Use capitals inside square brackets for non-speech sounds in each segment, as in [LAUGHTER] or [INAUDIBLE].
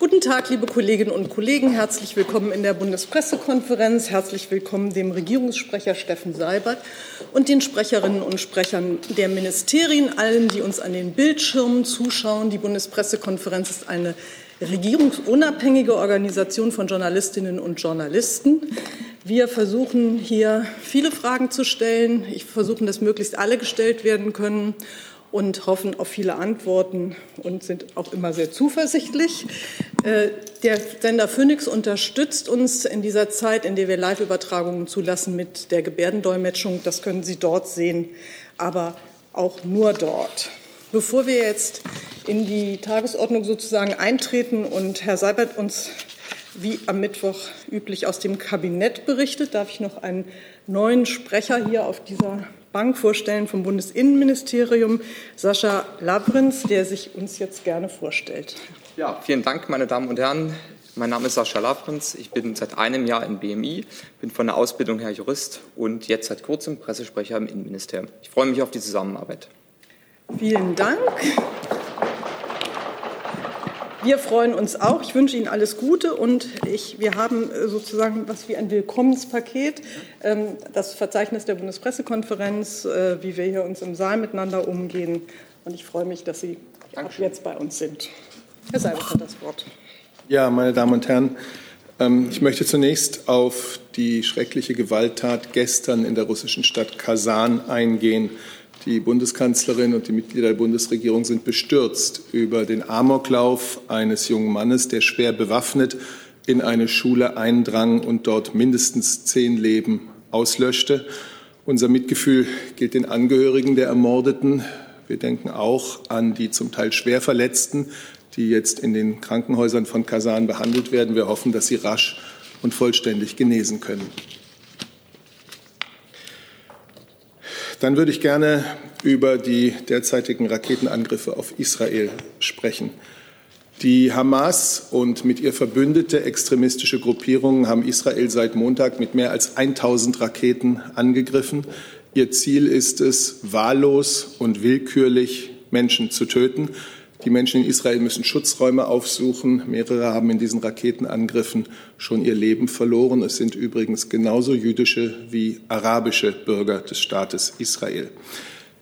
Guten Tag, liebe Kolleginnen und Kollegen. Herzlich willkommen in der Bundespressekonferenz. Herzlich willkommen dem Regierungssprecher Steffen Seibert und den Sprecherinnen und Sprechern der Ministerien, allen, die uns an den Bildschirmen zuschauen. Die Bundespressekonferenz ist eine regierungsunabhängige Organisation von Journalistinnen und Journalisten. Wir versuchen hier viele Fragen zu stellen. Ich versuche, dass möglichst alle gestellt werden können und hoffen auf viele Antworten und sind auch immer sehr zuversichtlich. Äh, der Sender Phoenix unterstützt uns in dieser Zeit, in der wir Live-Übertragungen zulassen mit der Gebärdendolmetschung. Das können Sie dort sehen, aber auch nur dort. Bevor wir jetzt in die Tagesordnung sozusagen eintreten und Herr Seibert uns wie am Mittwoch üblich aus dem Kabinett berichtet, darf ich noch einen neuen Sprecher hier auf dieser Bank vorstellen vom Bundesinnenministerium, Sascha Labrinz, der sich uns jetzt gerne vorstellt. Ja, vielen Dank, meine Damen und Herren. Mein Name ist Sascha Labrinz. Ich bin seit einem Jahr im BMI, bin von der Ausbildung her Jurist und jetzt seit kurzem Pressesprecher im Innenministerium. Ich freue mich auf die Zusammenarbeit. Vielen Dank. Wir freuen uns auch. Ich wünsche Ihnen alles Gute und ich, wir haben äh, sozusagen was wie ein Willkommenspaket. Ähm, das Verzeichnis der Bundespressekonferenz, äh, wie wir hier uns im Saal miteinander umgehen. Und ich freue mich, dass Sie auch jetzt bei uns sind. Herr Seibert hat das Wort. Ja, meine Damen und Herren, ähm, ich möchte zunächst auf die schreckliche Gewalttat gestern in der russischen Stadt Kasan eingehen. Die Bundeskanzlerin und die Mitglieder der Bundesregierung sind bestürzt über den Amoklauf eines jungen Mannes, der schwer bewaffnet in eine Schule eindrang und dort mindestens zehn Leben auslöschte. Unser Mitgefühl gilt den Angehörigen der Ermordeten. Wir denken auch an die zum Teil schwer Verletzten, die jetzt in den Krankenhäusern von Kasan behandelt werden. Wir hoffen, dass sie rasch und vollständig genesen können. Dann würde ich gerne über die derzeitigen Raketenangriffe auf Israel sprechen. Die Hamas und mit ihr verbündete extremistische Gruppierungen haben Israel seit Montag mit mehr als 1000 Raketen angegriffen. Ihr Ziel ist es, wahllos und willkürlich Menschen zu töten. Die Menschen in Israel müssen Schutzräume aufsuchen. Mehrere haben in diesen Raketenangriffen schon ihr Leben verloren. Es sind übrigens genauso jüdische wie arabische Bürger des Staates Israel.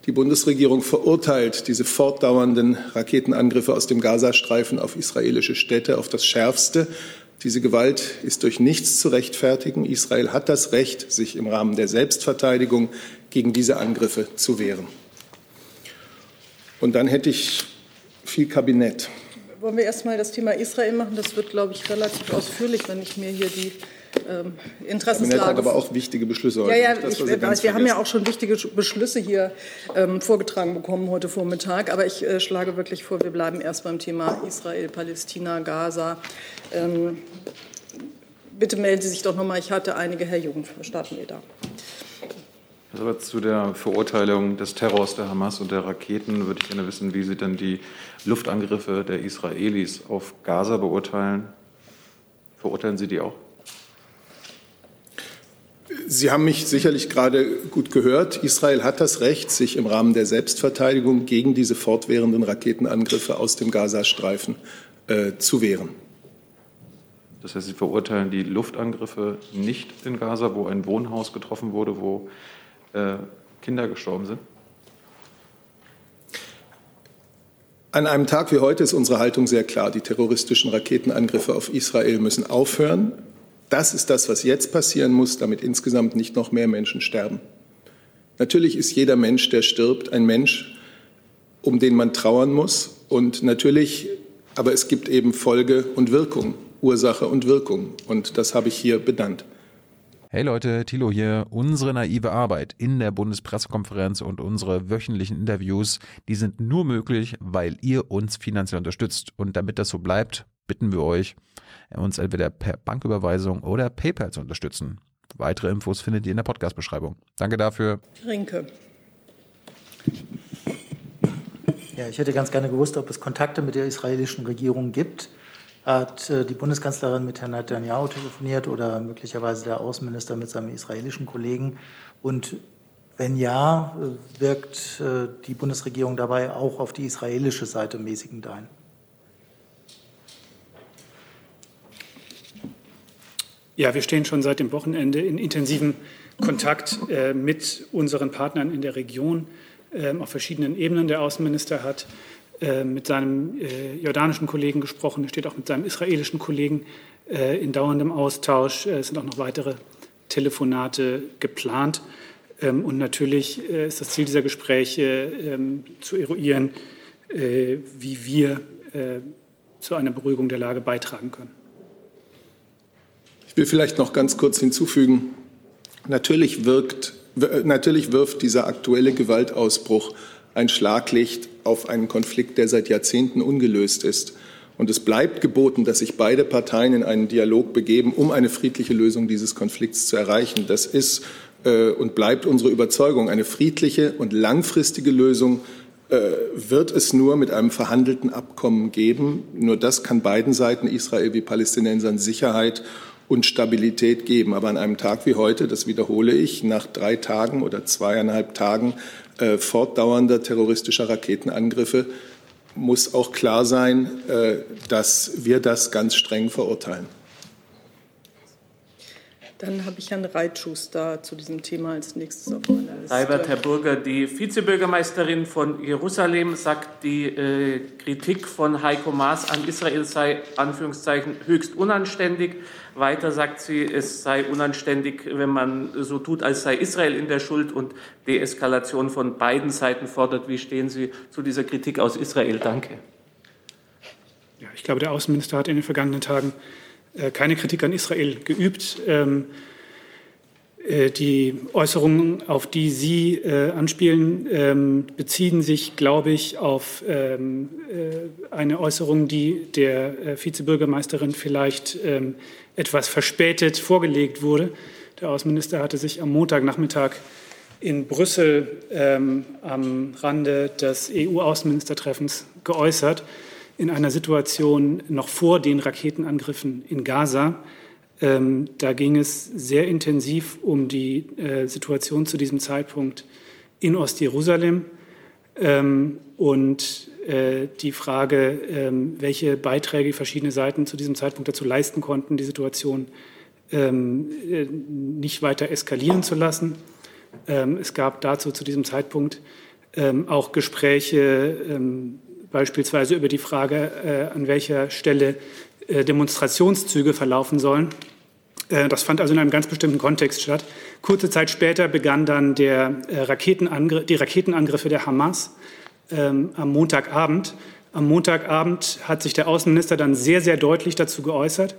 Die Bundesregierung verurteilt diese fortdauernden Raketenangriffe aus dem Gazastreifen auf israelische Städte auf das Schärfste. Diese Gewalt ist durch nichts zu rechtfertigen. Israel hat das Recht, sich im Rahmen der Selbstverteidigung gegen diese Angriffe zu wehren. Und dann hätte ich viel Kabinett. Wollen wir erst mal das Thema Israel machen? Das wird, glaube ich, relativ ausführlich, wenn ich mir hier die ähm, Interessenslage. Kabinett hat aber auch wichtige Beschlüsse heute. Ja, ja, das, ich, wir, wir haben ja auch schon wichtige Beschlüsse hier ähm, vorgetragen bekommen heute Vormittag. Aber ich äh, schlage wirklich vor, wir bleiben erst beim Thema Israel, Palästina, Gaza. Ähm, bitte melden Sie sich doch nochmal. Ich hatte einige. Herr Jung, starten wir da. Also zu der Verurteilung des Terrors der Hamas und der Raketen würde ich gerne wissen, wie Sie denn die Luftangriffe der Israelis auf Gaza beurteilen. Verurteilen Sie die auch? Sie haben mich sicherlich gerade gut gehört. Israel hat das Recht, sich im Rahmen der Selbstverteidigung gegen diese fortwährenden Raketenangriffe aus dem Gazastreifen äh, zu wehren. Das heißt, Sie verurteilen die Luftangriffe nicht in Gaza, wo ein Wohnhaus getroffen wurde, wo äh, Kinder gestorben sind? An einem Tag wie heute ist unsere Haltung sehr klar. Die terroristischen Raketenangriffe auf Israel müssen aufhören. Das ist das, was jetzt passieren muss, damit insgesamt nicht noch mehr Menschen sterben. Natürlich ist jeder Mensch, der stirbt, ein Mensch, um den man trauern muss. Und natürlich, aber es gibt eben Folge und Wirkung, Ursache und Wirkung. Und das habe ich hier benannt. Hey Leute, Thilo hier. Unsere naive Arbeit in der Bundespressekonferenz und unsere wöchentlichen Interviews, die sind nur möglich, weil ihr uns finanziell unterstützt. Und damit das so bleibt, bitten wir euch, uns entweder per Banküberweisung oder PayPal zu unterstützen. Weitere Infos findet ihr in der Podcast-Beschreibung. Danke dafür. Rinke. Ja, ich hätte ganz gerne gewusst, ob es Kontakte mit der israelischen Regierung gibt hat äh, die Bundeskanzlerin mit Herrn Netanyahu telefoniert oder möglicherweise der Außenminister mit seinem israelischen Kollegen? Und wenn ja, äh, wirkt äh, die Bundesregierung dabei auch auf die israelische Seite mäßigend ein? Ja, wir stehen schon seit dem Wochenende in intensivem Kontakt mit unseren Partnern in der Region äh, auf verschiedenen Ebenen. Der Außenminister hat mit seinem äh, jordanischen Kollegen gesprochen, er steht auch mit seinem israelischen Kollegen äh, in dauerndem Austausch. Es sind auch noch weitere Telefonate geplant. Ähm, und natürlich ist das Ziel dieser Gespräche ähm, zu eruieren, wie wir zu einer Beruhigung der Lage beitragen können. Ich will vielleicht noch ganz kurz hinzufügen, natürlich, wirkt, natürlich wirft dieser aktuelle Gewaltausbruch ein Schlaglicht auf einen Konflikt, der seit Jahrzehnten ungelöst ist. Und es bleibt geboten, dass sich beide Parteien in einen Dialog begeben, um eine friedliche Lösung dieses Konflikts zu erreichen. Das ist äh, und bleibt unsere Überzeugung. Eine friedliche und langfristige Lösung äh, wird es nur mit einem verhandelten Abkommen geben. Nur das kann beiden Seiten, Israel wie Palästinensern, Sicherheit und Stabilität geben. Aber an einem Tag wie heute, das wiederhole ich, nach drei Tagen oder zweieinhalb Tagen äh, fortdauernder terroristischer Raketenangriffe muss auch klar sein, äh, dass wir das ganz streng verurteilen. Dann habe ich Herrn Reitschuster zu diesem Thema als nächstes auf meiner Liste. Albert, Herr Bürger, die Vizebürgermeisterin von Jerusalem sagt, die äh, Kritik von Heiko Maas an Israel sei Anführungszeichen höchst unanständig. Weiter sagt sie, es sei unanständig, wenn man so tut, als sei Israel in der Schuld und Deeskalation von beiden Seiten fordert. Wie stehen Sie zu dieser Kritik aus Israel? Danke. Ja, ich glaube, der Außenminister hat in den vergangenen Tagen keine Kritik an Israel geübt. Ähm, äh, die Äußerungen, auf die Sie äh, anspielen, ähm, beziehen sich, glaube ich, auf ähm, eine Äußerung, die der Vizebürgermeisterin vielleicht etwas verspätet vorgelegt wurde. Der Außenminister hatte sich am Montagnachmittag in Brüssel am Rande des EU-Außenministertreffens geäußert in einer Situation noch vor den Raketenangriffen in Gaza. Ähm, da ging es sehr intensiv um die äh, Situation zu diesem Zeitpunkt in Ostjerusalem ähm, und äh, die Frage, ähm, welche Beiträge verschiedene Seiten zu diesem Zeitpunkt dazu leisten konnten, die Situation ähm, äh, nicht weiter eskalieren zu lassen. Ähm, es gab dazu zu diesem Zeitpunkt ähm, auch Gespräche beispielsweise über die Frage, äh, an welcher Stelle äh, Demonstrationszüge verlaufen sollen. Äh, das fand also in einem ganz bestimmten Kontext statt. Kurze Zeit später begann dann der, Raketenangr die Raketenangriffe der Hamas ähm, am Montagabend. Am Montagabend hat sich der Außenminister dann sehr, sehr deutlich dazu geäußert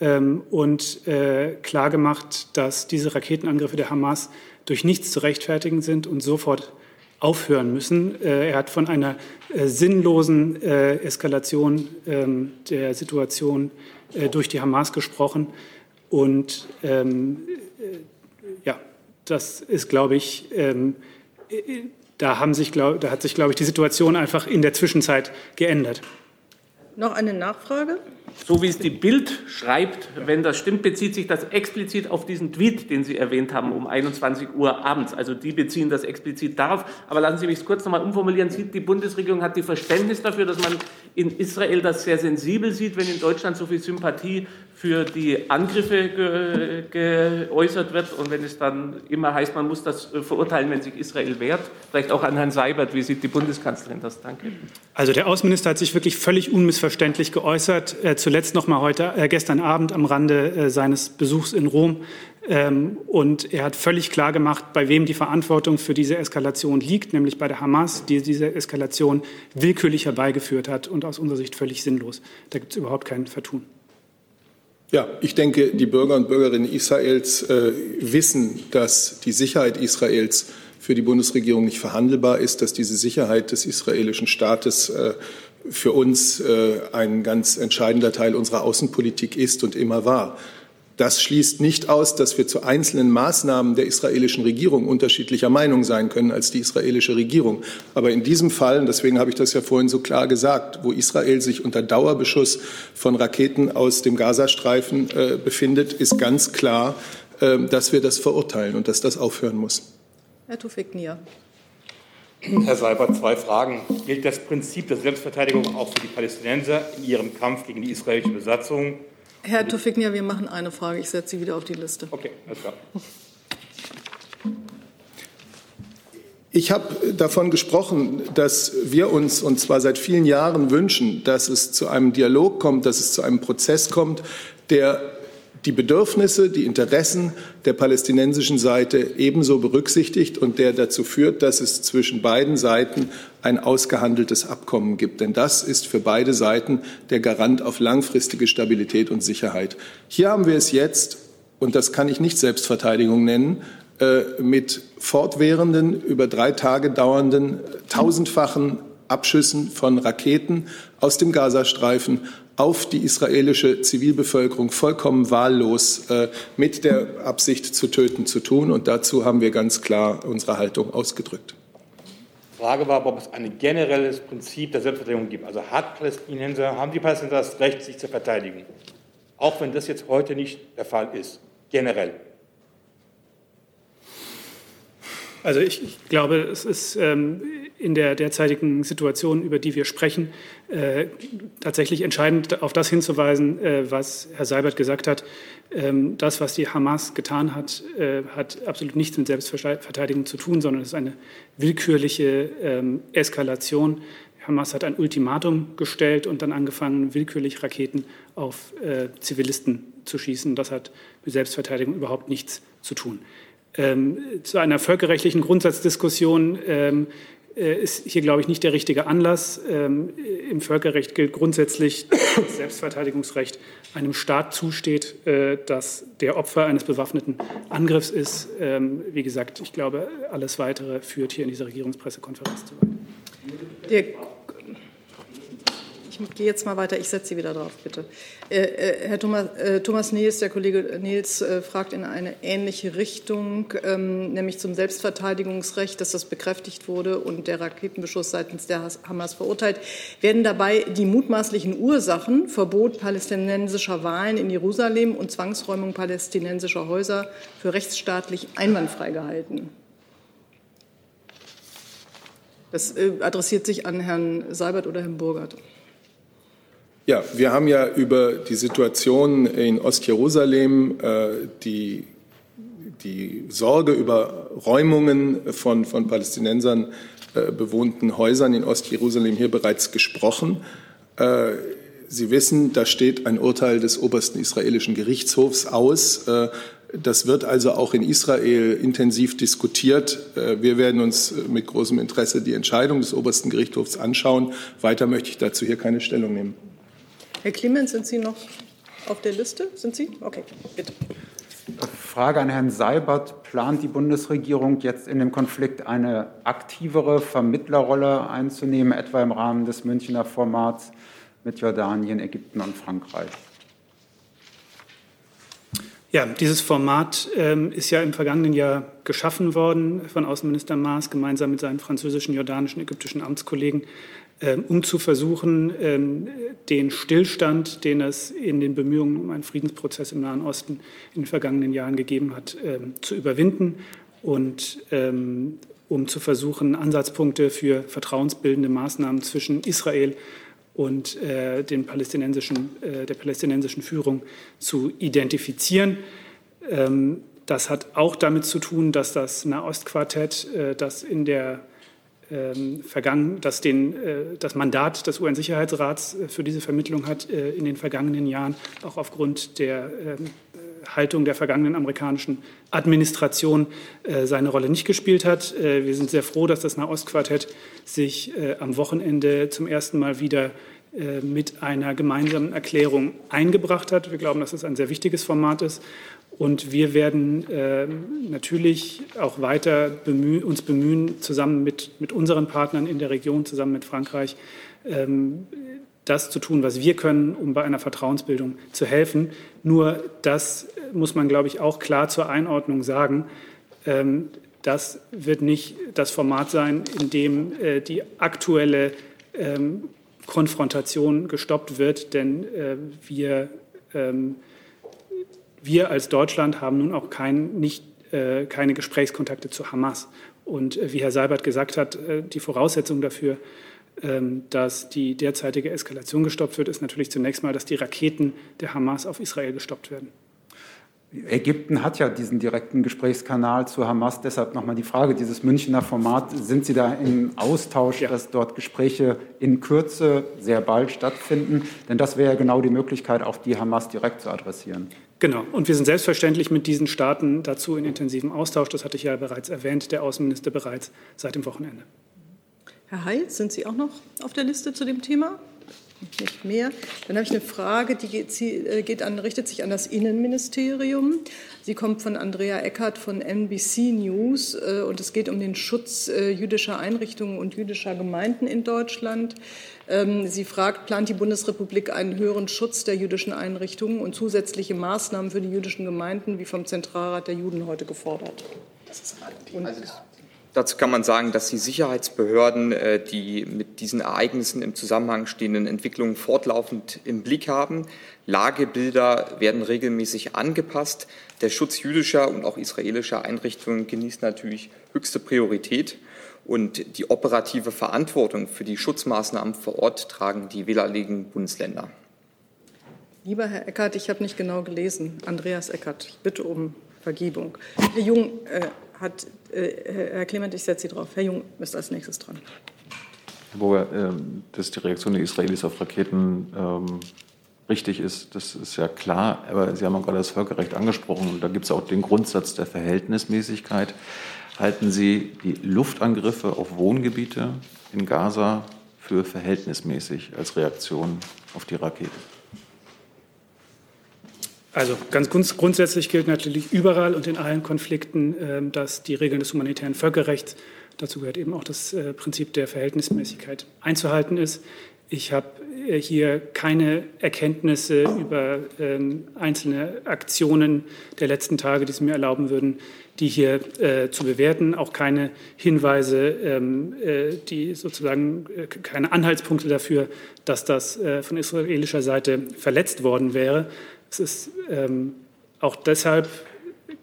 ähm, und äh, klargemacht, dass diese Raketenangriffe der Hamas durch nichts zu rechtfertigen sind und sofort aufhören müssen. Äh, er hat von einer äh, sinnlosen äh, Eskalation ähm, der Situation durch die Hamas gesprochen. Und ähm, ja, das ist, glaube ich, ähm, da, haben sich, glaub, da hat sich, glaube ich, die Situation einfach in der Zwischenzeit geändert. Noch eine Nachfrage? So wie es die Bild schreibt, wenn das stimmt, bezieht sich das explizit auf diesen Tweet, den Sie erwähnt haben, um 21 Uhr abends. Also die beziehen das explizit darauf. Aber lassen Sie mich kurz nochmal umformulieren. Die Bundesregierung hat die Verständnis dafür, dass man in Israel das sehr sensibel sieht, wenn in Deutschland so viel Sympathie für die Angriffe ge geäußert wird und wenn es dann immer heißt, man muss das äh, verurteilen, wenn sich Israel wehrt. Vielleicht auch an Herrn Seibert, wie sieht die Bundeskanzlerin das? Danke. Also der Außenminister hat sich wirklich völlig unmissverständlich geäußert. Äh, zuletzt noch mal heute, äh, gestern Abend am Rande äh, seines Besuchs in Rom. Ähm, und er hat völlig klar gemacht, bei wem die Verantwortung für diese Eskalation liegt, nämlich bei der Hamas, die diese Eskalation willkürlich herbeigeführt hat und aus unserer Sicht völlig sinnlos. Da gibt es überhaupt kein Vertun. Ja, ich denke, die Bürger und Bürgerinnen Israels äh, wissen, dass die Sicherheit Israels für die Bundesregierung nicht verhandelbar ist, dass diese Sicherheit des israelischen Staates äh, für uns äh, ein ganz entscheidender Teil unserer Außenpolitik ist und immer war. Das schließt nicht aus, dass wir zu einzelnen Maßnahmen der israelischen Regierung unterschiedlicher Meinung sein können als die israelische Regierung. Aber in diesem Fall, und deswegen habe ich das ja vorhin so klar gesagt, wo Israel sich unter Dauerbeschuss von Raketen aus dem Gazastreifen äh, befindet, ist ganz klar, äh, dass wir das verurteilen und dass das aufhören muss. Herr Tufik Nia. Herr Seibert, zwei Fragen. Gilt das Prinzip der Selbstverteidigung auch für die Palästinenser in ihrem Kampf gegen die israelische Besatzung? Herr Tofiknia, wir machen eine Frage. Ich setze Sie wieder auf die Liste. Okay, alles klar. Ich habe davon gesprochen, dass wir uns, und zwar seit vielen Jahren, wünschen, dass es zu einem Dialog kommt, dass es zu einem Prozess kommt, der die Bedürfnisse, die Interessen der palästinensischen Seite ebenso berücksichtigt und der dazu führt, dass es zwischen beiden Seiten ein ausgehandeltes Abkommen gibt. Denn das ist für beide Seiten der Garant auf langfristige Stabilität und Sicherheit. Hier haben wir es jetzt, und das kann ich nicht Selbstverteidigung nennen, äh, mit fortwährenden, über drei Tage dauernden, tausendfachen Abschüssen von Raketen aus dem Gazastreifen auf die israelische Zivilbevölkerung vollkommen wahllos äh, mit der Absicht zu töten zu tun. Und dazu haben wir ganz klar unsere Haltung ausgedrückt. Die Frage war, ob es ein generelles Prinzip der Selbstverteidigung gibt. Also hat Palästinenser, haben die Palästinenser das Recht, sich zu verteidigen? Auch wenn das jetzt heute nicht der Fall ist, generell. Also ich, ich glaube, es ist ähm, in der derzeitigen Situation, über die wir sprechen, äh, tatsächlich entscheidend auf das hinzuweisen, äh, was Herr Seibert gesagt hat. Ähm, das, was die Hamas getan hat, äh, hat absolut nichts mit Selbstverteidigung zu tun, sondern es ist eine willkürliche ähm, Eskalation. Hamas hat ein Ultimatum gestellt und dann angefangen, willkürlich Raketen auf äh, Zivilisten zu schießen. Das hat mit Selbstverteidigung überhaupt nichts zu tun. Ähm, zu einer völkerrechtlichen Grundsatzdiskussion ähm, äh, ist hier, glaube ich, nicht der richtige Anlass. Ähm, Im Völkerrecht gilt grundsätzlich, [COUGHS] dass Selbstverteidigungsrecht einem Staat zusteht, äh, das der Opfer eines bewaffneten Angriffs ist. Ähm, wie gesagt, ich glaube, alles Weitere führt hier in dieser Regierungspressekonferenz zu weit. Ich gehe jetzt mal weiter. Ich setze Sie wieder drauf, bitte. Äh, äh, Herr Thomas, äh, Thomas Nils, der Kollege Nils, äh, fragt in eine ähnliche Richtung, ähm, nämlich zum Selbstverteidigungsrecht, dass das bekräftigt wurde und der Raketenbeschuss seitens der Hamas verurteilt. Werden dabei die mutmaßlichen Ursachen, Verbot palästinensischer Wahlen in Jerusalem und Zwangsräumung palästinensischer Häuser für rechtsstaatlich einwandfrei gehalten? Das äh, adressiert sich an Herrn Seibert oder Herrn Burgert. Ja, wir haben ja über die Situation in Ostjerusalem, äh, die, die Sorge über Räumungen von, von Palästinensern äh, bewohnten Häusern in Ostjerusalem hier bereits gesprochen. Äh, Sie wissen, da steht ein Urteil des obersten israelischen Gerichtshofs aus. Äh, das wird also auch in Israel intensiv diskutiert. Äh, wir werden uns mit großem Interesse die Entscheidung des obersten Gerichtshofs anschauen. Weiter möchte ich dazu hier keine Stellung nehmen. Herr Clemens, sind Sie noch auf der Liste? Sind Sie? Okay, bitte. Frage an Herrn Seibert. Plant die Bundesregierung jetzt in dem Konflikt eine aktivere Vermittlerrolle einzunehmen, etwa im Rahmen des Münchner Formats mit Jordanien, Ägypten und Frankreich? Ja, dieses Format ähm, ist ja im vergangenen Jahr geschaffen worden von Außenminister Maas gemeinsam mit seinen französischen, jordanischen, ägyptischen Amtskollegen. Ähm, um zu versuchen, ähm, den Stillstand, den es in den Bemühungen um einen Friedensprozess im Nahen Osten in den vergangenen Jahren gegeben hat, ähm, zu überwinden und um zu versuchen, Ansatzpunkte für vertrauensbildende Maßnahmen zwischen Israel und äh, den palästinensischen, äh, der palästinensischen Führung zu identifizieren. das hat auch damit zu tun, dass das Nahostquartett, äh, das in der vergangen, das den, äh, das Mandat des UN-Sicherheitsrats äh, für diese Vermittlung hat äh, in den vergangenen Jahren, auch aufgrund der ähm, Haltung der vergangenen amerikanischen Administration seine Rolle nicht gespielt hat. Wir sind sehr froh, dass das Nahostquartett sich am Wochenende zum ersten Mal wieder mit einer gemeinsamen Erklärung eingebracht hat. Wir glauben, dass es ein sehr wichtiges Format ist und wir werden äh, natürlich auch weiter uns bemühen, zusammen mit, mit unseren Partnern in der Region, zusammen mit Frankreich, ähm, das zu tun, was wir können, um bei einer Vertrauensbildung zu helfen. Nur das muss man, glaube ich, auch klar zur Einordnung sagen. Ähm, das wird nicht das Format sein, in dem äh, die aktuelle ähm, Konfrontation gestoppt wird, denn äh, wir ähm, wir als Deutschland haben nun auch kein, nicht, äh, keine Gesprächskontakte zu Hamas. Und äh, wie Herr Seibert gesagt hat, äh, die Voraussetzung dafür, ähm, dass die derzeitige Eskalation gestoppt wird, ist natürlich zunächst mal, dass die Raketen der Hamas auf Israel gestoppt werden. Ägypten hat ja diesen direkten Gesprächskanal zu Hamas. Deshalb nochmal die Frage, dieses Münchner Format, sind Sie da im Austausch, ja. dass dort Gespräche in Kürze sehr bald stattfinden? Denn das wäre ja genau die Möglichkeit, auch die Hamas direkt zu adressieren. Genau. Und wir sind selbstverständlich mit diesen Staaten dazu in intensivem Austausch. Das hatte ich ja bereits erwähnt, der Außenminister bereits seit dem Wochenende. Herr Heil, sind Sie auch noch auf der Liste zu dem Thema? Nicht mehr. Dann habe ich eine Frage, die geht, äh, geht an, richtet sich an das Innenministerium. Sie kommt von Andrea Eckert von NBC News äh, und es geht um den Schutz äh, jüdischer Einrichtungen und jüdischer Gemeinden in Deutschland. Ähm, sie fragt, plant die Bundesrepublik einen höheren Schutz der jüdischen Einrichtungen und zusätzliche Maßnahmen für die jüdischen Gemeinden, wie vom Zentralrat der Juden heute gefordert? Und also Dazu kann man sagen, dass die Sicherheitsbehörden äh, die mit diesen Ereignissen im Zusammenhang stehenden Entwicklungen fortlaufend im Blick haben. Lagebilder werden regelmäßig angepasst. Der Schutz jüdischer und auch israelischer Einrichtungen genießt natürlich höchste Priorität. Und die operative Verantwortung für die Schutzmaßnahmen vor Ort tragen die wählerlegen Bundesländer. Lieber Herr Eckert, ich habe nicht genau gelesen. Andreas Eckert, ich bitte um Vergebung. Herr Jung äh, hat, äh, Herr Clement, ich setze Sie drauf. Herr Jung ist als nächstes dran. Herr Burger, äh, dass die Reaktion der Israelis auf Raketen ähm, richtig ist, das ist ja klar. Aber Sie haben auch gerade das Völkerrecht angesprochen. Und da gibt es auch den Grundsatz der Verhältnismäßigkeit. Halten Sie die Luftangriffe auf Wohngebiete in Gaza für verhältnismäßig als Reaktion auf die Raketen? Also ganz grundsätzlich gilt natürlich überall und in allen Konflikten, ähm, dass die Regeln des humanitären Völkerrechts, dazu gehört eben auch das äh, Prinzip der Verhältnismäßigkeit, einzuhalten ist. Ich habe äh, hier keine Erkenntnisse über ähm, einzelne Aktionen der letzten Tage, die es mir erlauben würden, die hier äh, zu bewerten, auch keine Hinweise, ähm, die sozusagen keine Anhaltspunkte dafür, dass das von israelischer Seite verletzt worden wäre. Es ist ähm, auch deshalb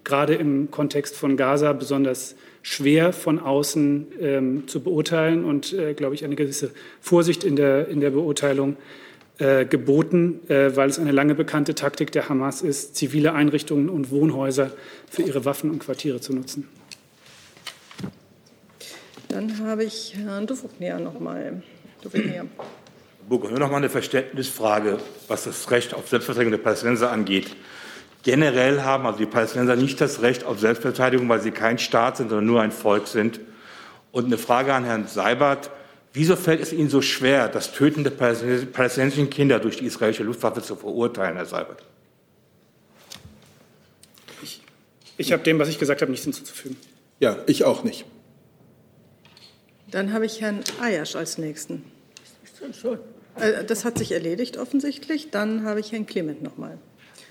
gerade im Kontext von Gaza besonders schwer von außen ähm, zu beurteilen und, äh, glaube ich, eine gewisse Vorsicht in der, in der Beurteilung äh, geboten, äh, weil es eine lange bekannte Taktik der Hamas ist, zivile Einrichtungen und Wohnhäuser für ihre Waffen und Quartiere zu nutzen. Dann habe ich Herrn Dufuknea noch mal. Dufuknea. Burger, nur noch mal eine Verständnisfrage, was das Recht auf Selbstverteidigung der Palästinenser angeht. Generell haben also die Palästinenser nicht das Recht auf Selbstverteidigung, weil sie kein Staat sind, sondern nur ein Volk sind. Und eine Frage an Herrn Seibert. Wieso fällt es Ihnen so schwer, das Töten der palästinensischen Kinder durch die israelische Luftwaffe zu verurteilen, Herr Seibert? Ich, ich habe dem, was ich gesagt habe, nichts hinzuzufügen. Ja, ich auch nicht. Dann habe ich Herrn Ayasch als Nächsten. Schon. Äh, das hat sich erledigt offensichtlich. Dann habe ich Herrn Clement noch mal.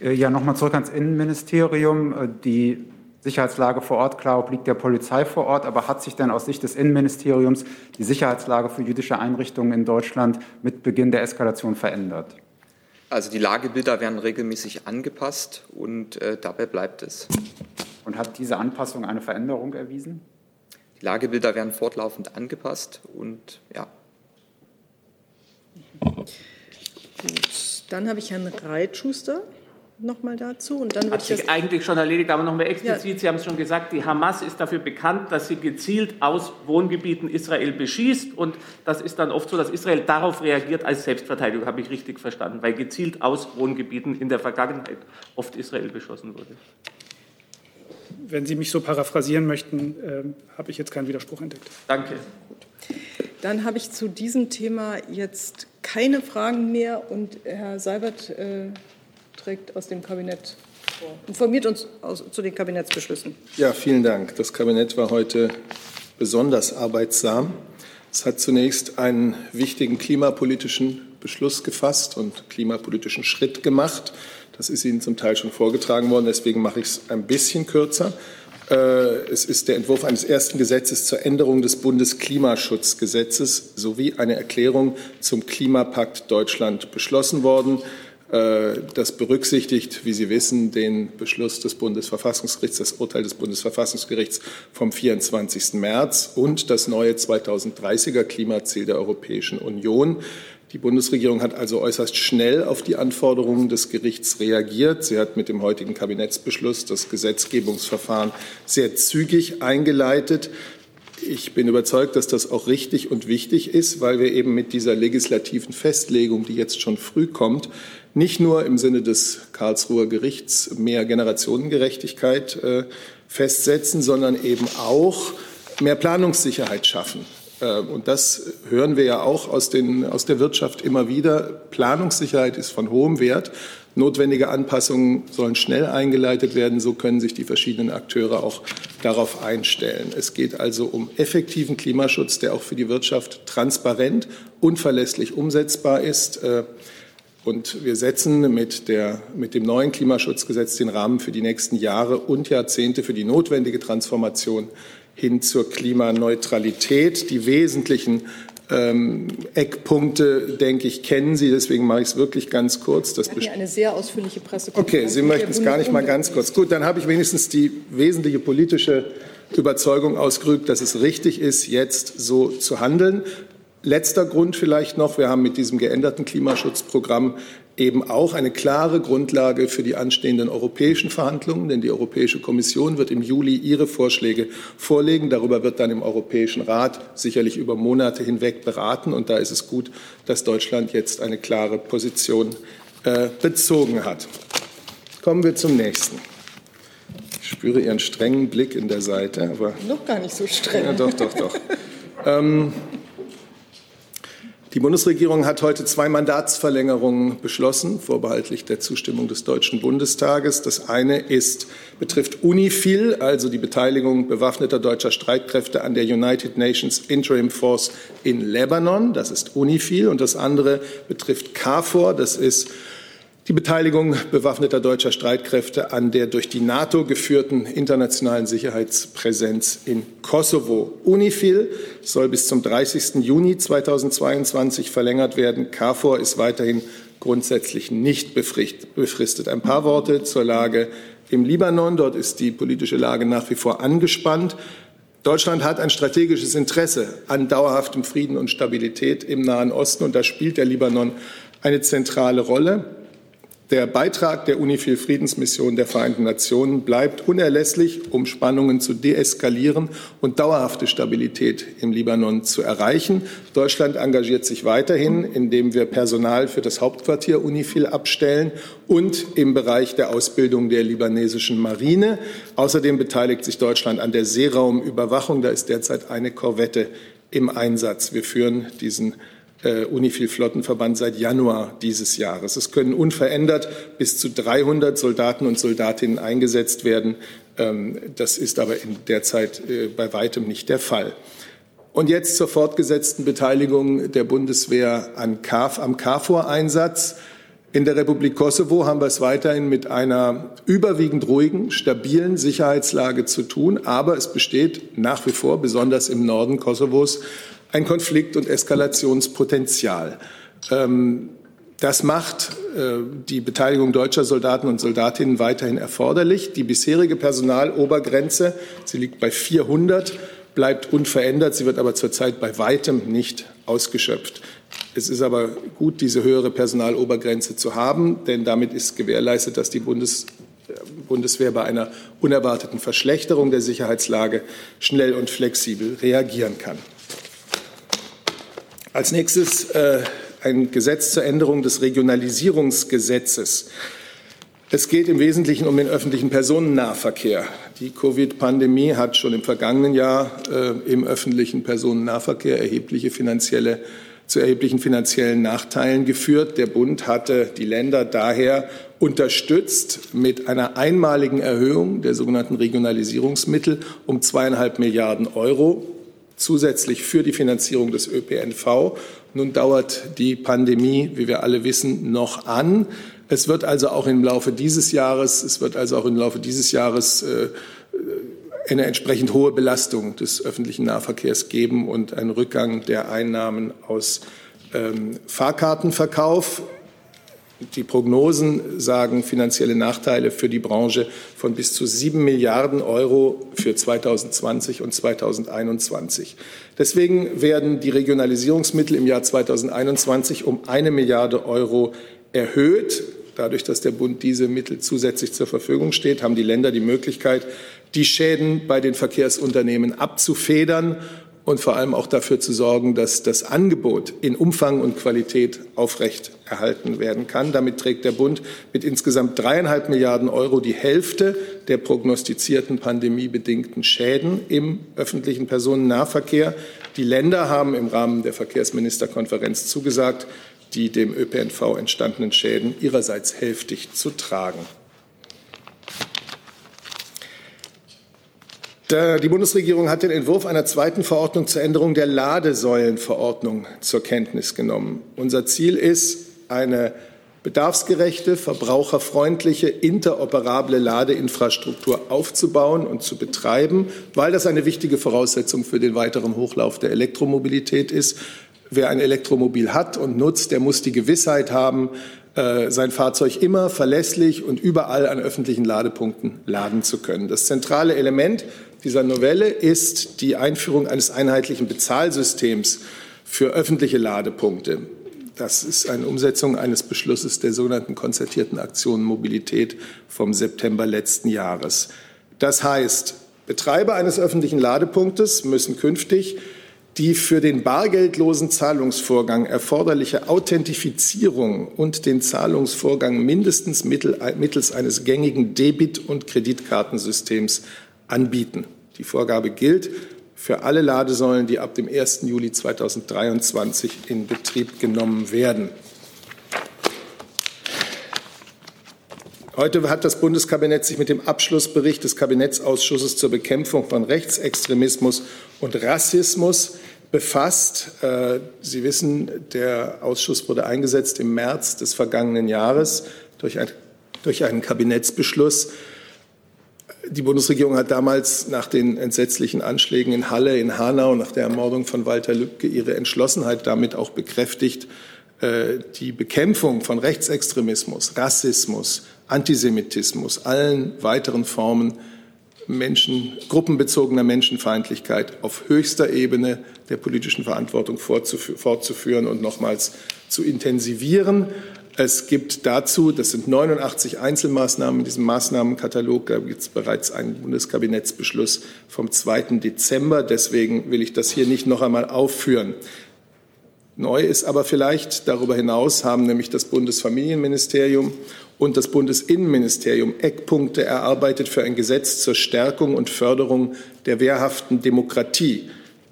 Äh, ja, noch mal zurück ans Innenministerium. Äh, die Sicherheitslage vor Ort, klar, obliegt der Polizei vor Ort. Aber hat sich denn aus Sicht des Innenministeriums die Sicherheitslage für jüdische Einrichtungen in Deutschland mit Beginn der Eskalation verändert? Also die Lagebilder werden regelmäßig angepasst und äh, dabei bleibt es. Und hat diese Anpassung eine Veränderung erwiesen? Die Lagebilder werden fortlaufend angepasst und ja, Gut, dann habe ich Herrn Reitschuster noch mal dazu. Und dann Hat sich eigentlich schon erledigt, aber noch mal explizit. Ja. Sie haben es schon gesagt, die Hamas ist dafür bekannt, dass sie gezielt aus Wohngebieten Israel beschießt. Und das ist dann oft so, dass Israel darauf reagiert als Selbstverteidigung, habe ich richtig verstanden, weil gezielt aus Wohngebieten in der Vergangenheit oft Israel beschossen wurde. Wenn Sie mich so paraphrasieren möchten, äh, habe ich jetzt keinen Widerspruch entdeckt. Danke. Dann habe ich zu diesem Thema jetzt keine Fragen mehr und Herr Seibert äh, trägt aus dem Kabinett vor, informiert uns aus, zu den Kabinettsbeschlüssen. Ja, vielen Dank. Das Kabinett war heute besonders arbeitsam. Es hat zunächst einen wichtigen klimapolitischen Beschluss gefasst und klimapolitischen Schritt gemacht. Das ist Ihnen zum Teil schon vorgetragen worden, deswegen mache ich es ein bisschen kürzer. Äh, es ist der Entwurf eines ersten Gesetzes zur Änderung des Bundesklimaschutzgesetzes sowie eine Erklärung zum Klimapakt Deutschland beschlossen worden. Äh, das berücksichtigt, wie Sie wissen, den Beschluss des Bundesverfassungsgerichts, das Urteil des Bundesverfassungsgerichts vom 24. März und das neue 2030er Klimaziel der Europäischen Union. Die Bundesregierung hat also äußerst schnell auf die Anforderungen des Gerichts reagiert. Sie hat mit dem heutigen Kabinettsbeschluss das Gesetzgebungsverfahren sehr zügig eingeleitet. Ich bin überzeugt, dass das auch richtig und wichtig ist, weil wir eben mit dieser legislativen Festlegung, die jetzt schon früh kommt, nicht nur im Sinne des Karlsruher Gerichts mehr Generationengerechtigkeit äh, festsetzen, sondern eben auch mehr Planungssicherheit schaffen. Äh, und das hören wir ja auch aus, den, aus der Wirtschaft immer wieder. Planungssicherheit ist von hohem Wert. Notwendige Anpassungen sollen schnell eingeleitet werden. So können sich die verschiedenen Akteure auch darauf einstellen. Es geht also um effektiven Klimaschutz, der auch für die Wirtschaft transparent und verlässlich umsetzbar ist. Äh, und wir setzen mit, der, mit dem neuen Klimaschutzgesetz den Rahmen für die nächsten Jahre und Jahrzehnte für die notwendige Transformation hin zur Klimaneutralität. Die wesentlichen ähm, Eckpunkte, denke ich, kennen Sie. Deswegen mache ich es wirklich ganz kurz. Das Wir eine sehr ausführliche Pressekonferenz. Okay, Sie möchten es gar nicht mal ganz kurz. Gut, dann habe ich wenigstens die wesentliche politische Überzeugung ausgerückt, dass es richtig ist, jetzt so zu handeln. Letzter Grund vielleicht noch. Wir haben mit diesem geänderten Klimaschutzprogramm eben auch eine klare Grundlage für die anstehenden europäischen Verhandlungen, denn die Europäische Kommission wird im Juli ihre Vorschläge vorlegen. Darüber wird dann im Europäischen Rat sicherlich über Monate hinweg beraten. Und da ist es gut, dass Deutschland jetzt eine klare Position äh, bezogen hat. Kommen wir zum nächsten. Ich spüre Ihren strengen Blick in der Seite, aber noch gar nicht so streng. Ja, doch, doch, doch. [LAUGHS] ähm, die Bundesregierung hat heute zwei Mandatsverlängerungen beschlossen, vorbehaltlich der Zustimmung des Deutschen Bundestages. Das eine ist, betrifft UNIFIL, also die Beteiligung bewaffneter deutscher Streitkräfte an der United Nations Interim Force in Lebanon. Das ist UNIFIL. Und das andere betrifft KFOR. Das ist die Beteiligung bewaffneter deutscher Streitkräfte an der durch die NATO geführten internationalen Sicherheitspräsenz in Kosovo. UNIFIL soll bis zum 30. Juni 2022 verlängert werden. KFOR ist weiterhin grundsätzlich nicht befristet. Ein paar Worte zur Lage im Libanon. Dort ist die politische Lage nach wie vor angespannt. Deutschland hat ein strategisches Interesse an dauerhaftem Frieden und Stabilität im Nahen Osten, und da spielt der Libanon eine zentrale Rolle. Der Beitrag der UNIFIL Friedensmission der Vereinten Nationen bleibt unerlässlich, um Spannungen zu deeskalieren und dauerhafte Stabilität im Libanon zu erreichen. Deutschland engagiert sich weiterhin, indem wir Personal für das Hauptquartier UNIFIL abstellen und im Bereich der Ausbildung der libanesischen Marine. Außerdem beteiligt sich Deutschland an der Seeraumüberwachung. Da ist derzeit eine Korvette im Einsatz. Wir führen diesen äh, Unifil-Flottenverband seit Januar dieses Jahres. Es können unverändert bis zu 300 Soldaten und Soldatinnen eingesetzt werden. Ähm, das ist aber in der Zeit äh, bei weitem nicht der Fall. Und jetzt zur fortgesetzten Beteiligung der Bundeswehr an KAF, am KFOR-Einsatz. In der Republik Kosovo haben wir es weiterhin mit einer überwiegend ruhigen, stabilen Sicherheitslage zu tun. Aber es besteht nach wie vor, besonders im Norden Kosovos, ein Konflikt- und Eskalationspotenzial. Ähm, das macht äh, die Beteiligung deutscher Soldaten und Soldatinnen weiterhin erforderlich. Die bisherige Personalobergrenze, sie liegt bei 400, bleibt unverändert. Sie wird aber zurzeit bei weitem nicht ausgeschöpft. Es ist aber gut, diese höhere Personalobergrenze zu haben, denn damit ist gewährleistet, dass die Bundes Bundeswehr bei einer unerwarteten Verschlechterung der Sicherheitslage schnell und flexibel reagieren kann. Als nächstes äh, ein Gesetz zur Änderung des Regionalisierungsgesetzes. Es geht im Wesentlichen um den öffentlichen Personennahverkehr. Die Covid-Pandemie hat schon im vergangenen Jahr äh, im öffentlichen Personennahverkehr erhebliche finanzielle, zu erheblichen finanziellen Nachteilen geführt. Der Bund hatte die Länder daher unterstützt mit einer einmaligen Erhöhung der sogenannten Regionalisierungsmittel um zweieinhalb Milliarden Euro zusätzlich für die Finanzierung des ÖPNV. Nun dauert die Pandemie, wie wir alle wissen, noch an. Es wird also auch im Laufe dieses Jahres, es wird also auch im Laufe dieses Jahres äh, eine entsprechend hohe Belastung des öffentlichen Nahverkehrs geben und einen Rückgang der Einnahmen aus ähm, Fahrkartenverkauf. Die Prognosen sagen finanzielle Nachteile für die Branche von bis zu sieben Milliarden Euro für 2020 und 2021. Deswegen werden die Regionalisierungsmittel im Jahr 2021 um eine Milliarde Euro erhöht. Dadurch, dass der Bund diese Mittel zusätzlich zur Verfügung steht, haben die Länder die Möglichkeit, die Schäden bei den Verkehrsunternehmen abzufedern und vor allem auch dafür zu sorgen, dass das Angebot in Umfang und Qualität aufrecht erhalten werden kann. Damit trägt der Bund mit insgesamt dreieinhalb Milliarden Euro die Hälfte der prognostizierten pandemiebedingten Schäden im öffentlichen Personennahverkehr. Die Länder haben im Rahmen der Verkehrsministerkonferenz zugesagt, die dem ÖPNV entstandenen Schäden ihrerseits hälftig zu tragen. Die Bundesregierung hat den Entwurf einer zweiten Verordnung zur Änderung der Ladesäulenverordnung zur Kenntnis genommen. Unser Ziel ist, eine bedarfsgerechte, verbraucherfreundliche, interoperable Ladeinfrastruktur aufzubauen und zu betreiben, weil das eine wichtige Voraussetzung für den weiteren Hochlauf der Elektromobilität ist. Wer ein Elektromobil hat und nutzt, der muss die Gewissheit haben, äh, sein Fahrzeug immer verlässlich und überall an öffentlichen Ladepunkten laden zu können. Das zentrale Element dieser Novelle ist die Einführung eines einheitlichen Bezahlsystems für öffentliche Ladepunkte. Das ist eine Umsetzung eines Beschlusses der sogenannten konzertierten Aktion Mobilität vom September letzten Jahres. Das heißt, Betreiber eines öffentlichen Ladepunktes müssen künftig die für den bargeldlosen Zahlungsvorgang erforderliche Authentifizierung und den Zahlungsvorgang mindestens mittels eines gängigen Debit- und Kreditkartensystems anbieten. Die Vorgabe gilt für alle Ladesäulen, die ab dem 1. Juli 2023 in Betrieb genommen werden. Heute hat das Bundeskabinett sich mit dem Abschlussbericht des Kabinettsausschusses zur Bekämpfung von Rechtsextremismus und Rassismus befasst. Äh, Sie wissen, der Ausschuss wurde eingesetzt im März des vergangenen Jahres durch, ein, durch einen Kabinettsbeschluss. Die Bundesregierung hat damals nach den entsetzlichen Anschlägen in Halle, in Hanau, nach der Ermordung von Walter Lübcke ihre Entschlossenheit damit auch bekräftigt, äh, die Bekämpfung von Rechtsextremismus, Rassismus, Antisemitismus, allen weiteren Formen Menschen, gruppenbezogener Menschenfeindlichkeit auf höchster Ebene der politischen Verantwortung fortzuführen und nochmals zu intensivieren. Es gibt dazu, das sind 89 Einzelmaßnahmen in diesem Maßnahmenkatalog, da gibt es bereits einen Bundeskabinettsbeschluss vom 2. Dezember. Deswegen will ich das hier nicht noch einmal aufführen. Neu ist aber vielleicht darüber hinaus haben nämlich das Bundesfamilienministerium und das Bundesinnenministerium Eckpunkte erarbeitet für ein Gesetz zur Stärkung und Förderung der wehrhaften Demokratie.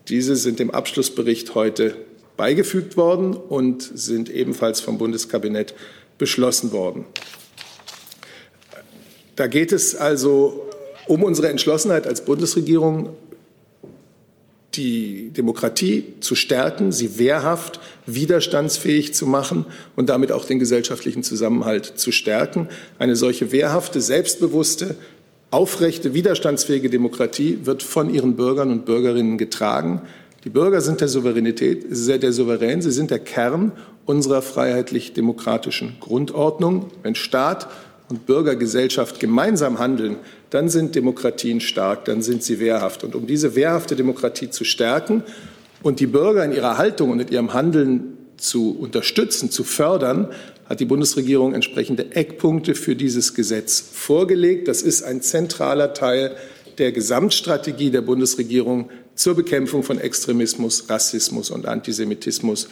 Diese sind im Abschlussbericht heute beigefügt worden und sind ebenfalls vom Bundeskabinett beschlossen worden. Da geht es also um unsere Entschlossenheit als Bundesregierung, die Demokratie zu stärken, sie wehrhaft, widerstandsfähig zu machen und damit auch den gesellschaftlichen Zusammenhalt zu stärken. Eine solche wehrhafte, selbstbewusste, aufrechte, widerstandsfähige Demokratie wird von ihren Bürgern und Bürgerinnen getragen. Die Bürger sind der Souveränität, der Souverän, sie sind der Kern unserer freiheitlich-demokratischen Grundordnung. Wenn Staat und Bürgergesellschaft gemeinsam handeln, dann sind Demokratien stark, dann sind sie wehrhaft. Und um diese wehrhafte Demokratie zu stärken und die Bürger in ihrer Haltung und in ihrem Handeln zu unterstützen, zu fördern, hat die Bundesregierung entsprechende Eckpunkte für dieses Gesetz vorgelegt. Das ist ein zentraler Teil der Gesamtstrategie der Bundesregierung zur Bekämpfung von Extremismus, Rassismus und Antisemitismus,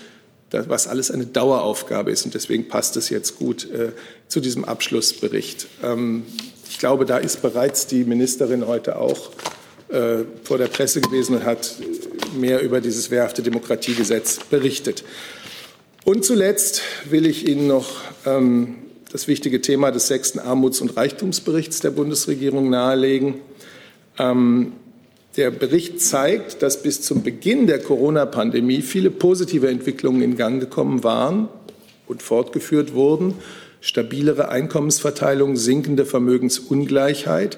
was alles eine Daueraufgabe ist. Und deswegen passt es jetzt gut äh, zu diesem Abschlussbericht. Ähm, ich glaube, da ist bereits die Ministerin heute auch äh, vor der Presse gewesen und hat mehr über dieses wehrhafte Demokratiegesetz berichtet. Und zuletzt will ich Ihnen noch ähm, das wichtige Thema des sechsten Armuts- und Reichtumsberichts der Bundesregierung nahelegen. Ähm, der Bericht zeigt, dass bis zum Beginn der Corona-Pandemie viele positive Entwicklungen in Gang gekommen waren und fortgeführt wurden. Stabilere Einkommensverteilung, sinkende Vermögensungleichheit.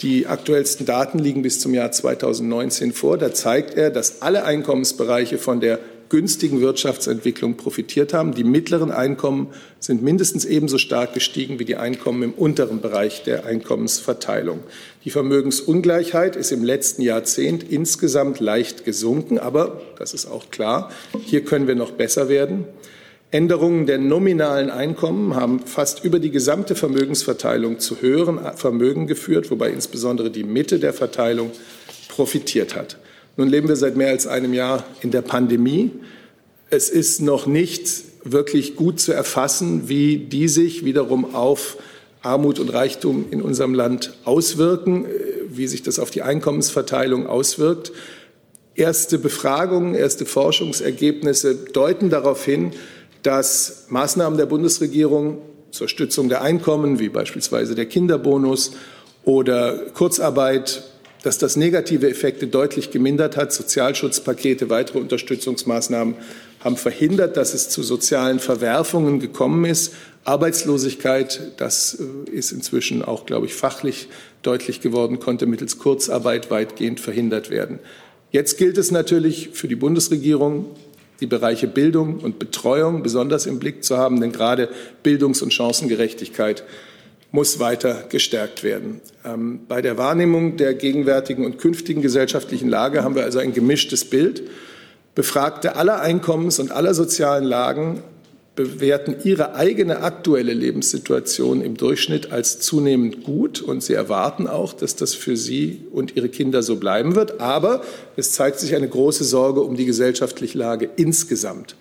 Die aktuellsten Daten liegen bis zum Jahr 2019 vor. Da zeigt er, dass alle Einkommensbereiche von der günstigen Wirtschaftsentwicklung profitiert haben. Die mittleren Einkommen sind mindestens ebenso stark gestiegen wie die Einkommen im unteren Bereich der Einkommensverteilung. Die Vermögensungleichheit ist im letzten Jahrzehnt insgesamt leicht gesunken, aber das ist auch klar, hier können wir noch besser werden. Änderungen der nominalen Einkommen haben fast über die gesamte Vermögensverteilung zu höheren Vermögen geführt, wobei insbesondere die Mitte der Verteilung profitiert hat. Nun leben wir seit mehr als einem Jahr in der Pandemie. Es ist noch nicht wirklich gut zu erfassen, wie die sich wiederum auf Armut und Reichtum in unserem Land auswirken, wie sich das auf die Einkommensverteilung auswirkt. Erste Befragungen, erste Forschungsergebnisse deuten darauf hin, dass Maßnahmen der Bundesregierung zur Stützung der Einkommen, wie beispielsweise der Kinderbonus oder Kurzarbeit, dass das negative Effekte deutlich gemindert hat. Sozialschutzpakete, weitere Unterstützungsmaßnahmen haben verhindert, dass es zu sozialen Verwerfungen gekommen ist. Arbeitslosigkeit, das äh, ist inzwischen auch, glaube ich, fachlich deutlich geworden, konnte mittels Kurzarbeit weitgehend verhindert werden. Jetzt gilt es natürlich für die Bundesregierung, die Bereiche Bildung und Betreuung besonders im Blick zu haben, denn gerade Bildungs- und Chancengerechtigkeit muss weiter gestärkt werden. Ähm, bei der Wahrnehmung der gegenwärtigen und künftigen gesellschaftlichen Lage haben wir also ein gemischtes Bild. Befragte aller Einkommens- und aller sozialen Lagen bewerten ihre eigene aktuelle Lebenssituation im Durchschnitt als zunehmend gut und sie erwarten auch, dass das für sie und ihre Kinder so bleiben wird. Aber es zeigt sich eine große Sorge um die gesellschaftliche Lage insgesamt.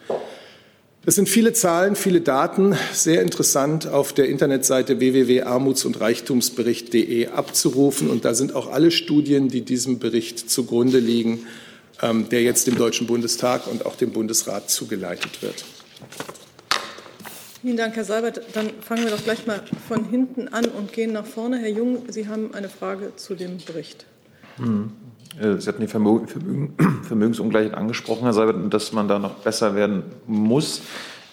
Das sind viele Zahlen, viele Daten, sehr interessant auf der Internetseite www.armuts- und reichtumsbericht.de abzurufen. Und da sind auch alle Studien, die diesem Bericht zugrunde liegen, ähm, der jetzt dem Deutschen Bundestag und auch dem Bundesrat zugeleitet wird. Vielen Dank, Herr Seibert. Dann fangen wir doch gleich mal von hinten an und gehen nach vorne. Herr Jung, Sie haben eine Frage zu dem Bericht. Hm. Äh, Sie hatten die Vermögen, [CLEARS THROAT] Vermögensungleichheit angesprochen, Herr Seibert, dass man da noch besser werden muss.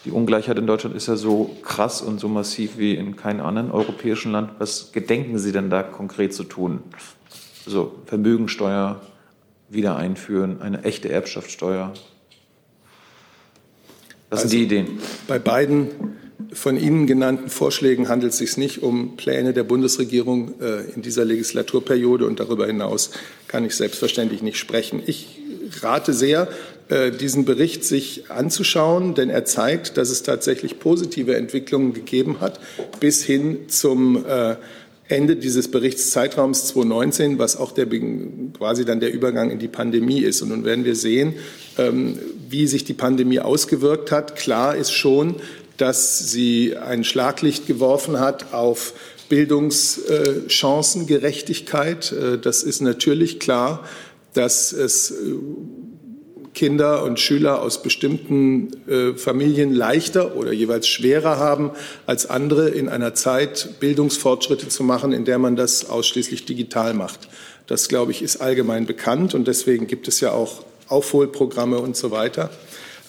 Die Ungleichheit in Deutschland ist ja so krass und so massiv wie in keinem anderen europäischen Land. Was gedenken Sie denn da konkret zu tun? Also Vermögensteuer wieder einführen, eine echte Erbschaftssteuer, was also, sind die Ideen? Bei beiden von Ihnen genannten Vorschlägen handelt es sich nicht um Pläne der Bundesregierung äh, in dieser Legislaturperiode und darüber hinaus kann ich selbstverständlich nicht sprechen. Ich rate sehr, äh, diesen Bericht sich anzuschauen, denn er zeigt, dass es tatsächlich positive Entwicklungen gegeben hat bis hin zum äh, Ende dieses Berichtszeitraums 2019, was auch der, quasi dann der Übergang in die Pandemie ist. Und nun werden wir sehen, ähm, wie sich die Pandemie ausgewirkt hat. Klar ist schon, dass sie ein Schlaglicht geworfen hat auf Bildungschancengerechtigkeit. Äh, das ist natürlich klar, dass es äh, Kinder und Schüler aus bestimmten äh, Familien leichter oder jeweils schwerer haben als andere in einer Zeit Bildungsfortschritte zu machen, in der man das ausschließlich digital macht. Das, glaube ich, ist allgemein bekannt und deswegen gibt es ja auch Aufholprogramme und so weiter.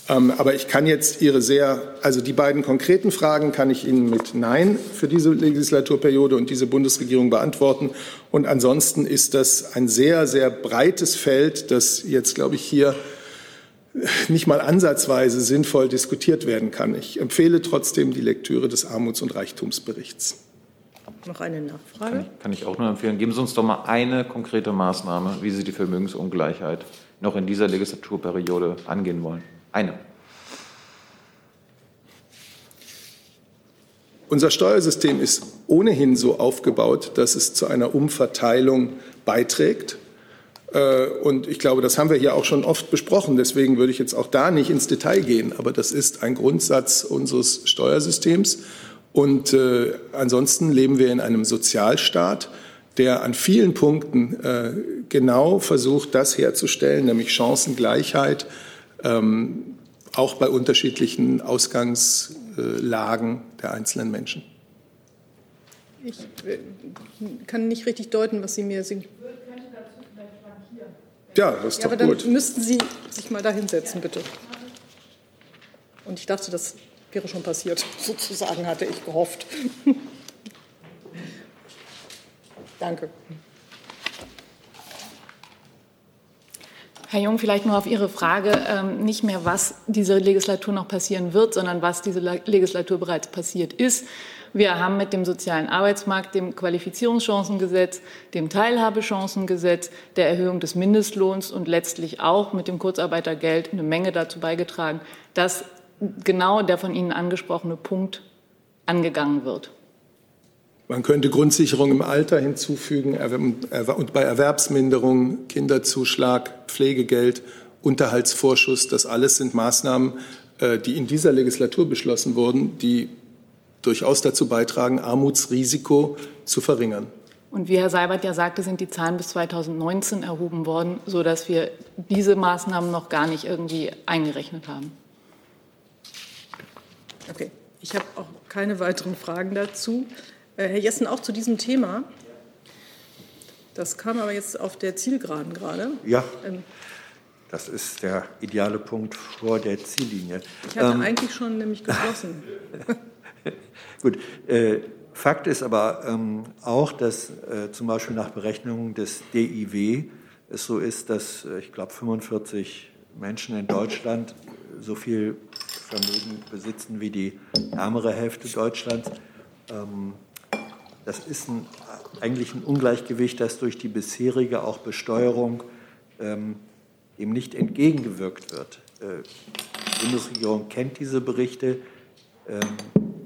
Ähm, aber ich kann jetzt Ihre sehr, also die beiden konkreten Fragen kann ich Ihnen mit Nein für diese Legislaturperiode und diese Bundesregierung beantworten. Und ansonsten ist das ein sehr, sehr breites Feld, das jetzt, glaube ich, hier nicht mal ansatzweise sinnvoll diskutiert werden kann. Ich empfehle trotzdem die Lektüre des Armuts- und Reichtumsberichts. Noch eine Nachfrage? Kann ich, kann ich auch nur empfehlen. Geben Sie uns doch mal eine konkrete Maßnahme, wie Sie die Vermögensungleichheit noch in dieser Legislaturperiode angehen wollen. Eine. Unser Steuersystem ist ohnehin so aufgebaut, dass es zu einer Umverteilung beiträgt. Äh, und ich glaube, das haben wir hier auch schon oft besprochen. Deswegen würde ich jetzt auch da nicht ins Detail gehen. Aber das ist ein Grundsatz unseres Steuersystems. Und äh, ansonsten leben wir in einem Sozialstaat, der an vielen Punkten äh, genau versucht, das herzustellen, nämlich Chancengleichheit, ähm, auch bei unterschiedlichen Ausgangslagen der einzelnen Menschen. Ich äh, kann nicht richtig deuten, was Sie mir singen. Ja, das ist ja, doch aber gut. dann müssten Sie sich mal da hinsetzen, bitte. Und ich dachte, das wäre schon passiert, [LAUGHS] sozusagen, hatte ich gehofft. [LAUGHS] Danke. Herr Jung, vielleicht nur auf Ihre Frage, ähm, nicht mehr, was diese Legislatur noch passieren wird, sondern was diese Legislatur bereits passiert ist. Wir haben mit dem sozialen Arbeitsmarkt, dem Qualifizierungschancengesetz, dem Teilhabechancengesetz, der Erhöhung des Mindestlohns und letztlich auch mit dem Kurzarbeitergeld eine Menge dazu beigetragen, dass genau der von Ihnen angesprochene Punkt angegangen wird. Man könnte Grundsicherung im Alter hinzufügen und bei Erwerbsminderung, Kinderzuschlag, Pflegegeld, Unterhaltsvorschuss. Das alles sind Maßnahmen, äh, die in dieser Legislatur beschlossen wurden, die durchaus dazu beitragen, Armutsrisiko zu verringern. Und wie Herr Seibert ja sagte, sind die Zahlen bis 2019 erhoben worden, sodass wir diese Maßnahmen noch gar nicht irgendwie eingerechnet haben. Okay, ich habe auch keine weiteren Fragen dazu. Äh, Herr Jessen, auch zu diesem Thema. Das kam aber jetzt auf der Zielgeraden gerade. Ja. Ähm, das ist der ideale Punkt vor der Ziellinie. Ich hatte ähm, eigentlich schon nämlich geschlossen. [LAUGHS] Gut. Äh, Fakt ist aber ähm, auch, dass äh, zum Beispiel nach Berechnungen des DIW es so ist, dass äh, ich glaube 45 Menschen in Deutschland so viel Vermögen besitzen wie die ärmere Hälfte Deutschlands. Ähm, das ist ein, eigentlich ein Ungleichgewicht, das durch die bisherige auch Besteuerung ähm, eben nicht entgegengewirkt wird. Äh, die Bundesregierung kennt diese Berichte. Ähm,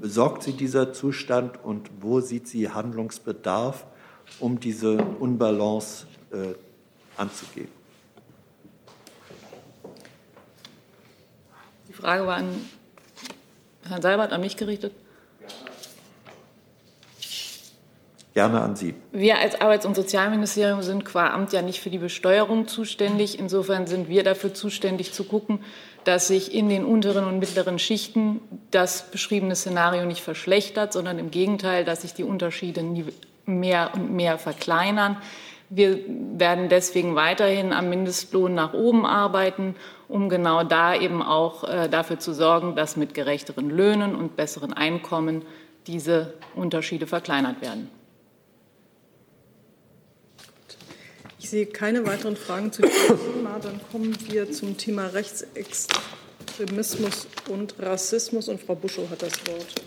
besorgt sie dieser Zustand und wo sieht sie Handlungsbedarf, um diese Unbalance äh, anzugehen? Die Frage war an Herrn Seibert, an mich gerichtet. Gerne an Sie. Wir als Arbeits- und Sozialministerium sind qua Amt ja nicht für die Besteuerung zuständig. Insofern sind wir dafür zuständig zu gucken, dass sich in den unteren und mittleren Schichten das beschriebene Szenario nicht verschlechtert, sondern im Gegenteil, dass sich die Unterschiede mehr und mehr verkleinern. Wir werden deswegen weiterhin am Mindestlohn nach oben arbeiten, um genau da eben auch äh, dafür zu sorgen, dass mit gerechteren Löhnen und besseren Einkommen diese Unterschiede verkleinert werden. Sehe keine weiteren Fragen zu diesem Thema. Dann kommen wir zum Thema Rechtsextremismus und Rassismus. Und Frau Buschow hat das Wort.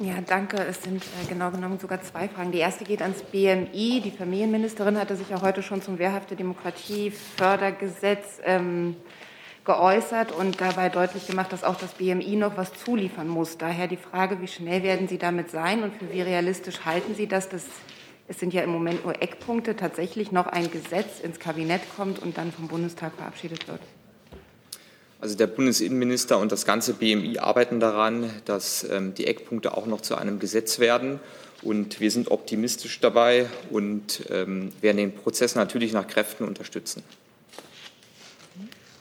Ja, danke. Es sind äh, genau genommen sogar zwei Fragen. Die erste geht ans BMI. Die Familienministerin hatte sich ja heute schon zum Wehrhafte Demokratiefördergesetz ähm, geäußert und dabei deutlich gemacht, dass auch das BMI noch was zuliefern muss. Daher die Frage, wie schnell werden Sie damit sein und für wie realistisch halten Sie das, dass es sind ja im Moment nur Eckpunkte, tatsächlich noch ein Gesetz ins Kabinett kommt und dann vom Bundestag verabschiedet wird? Also der Bundesinnenminister und das ganze BMI arbeiten daran, dass ähm, die Eckpunkte auch noch zu einem Gesetz werden. Und wir sind optimistisch dabei und ähm, werden den Prozess natürlich nach Kräften unterstützen.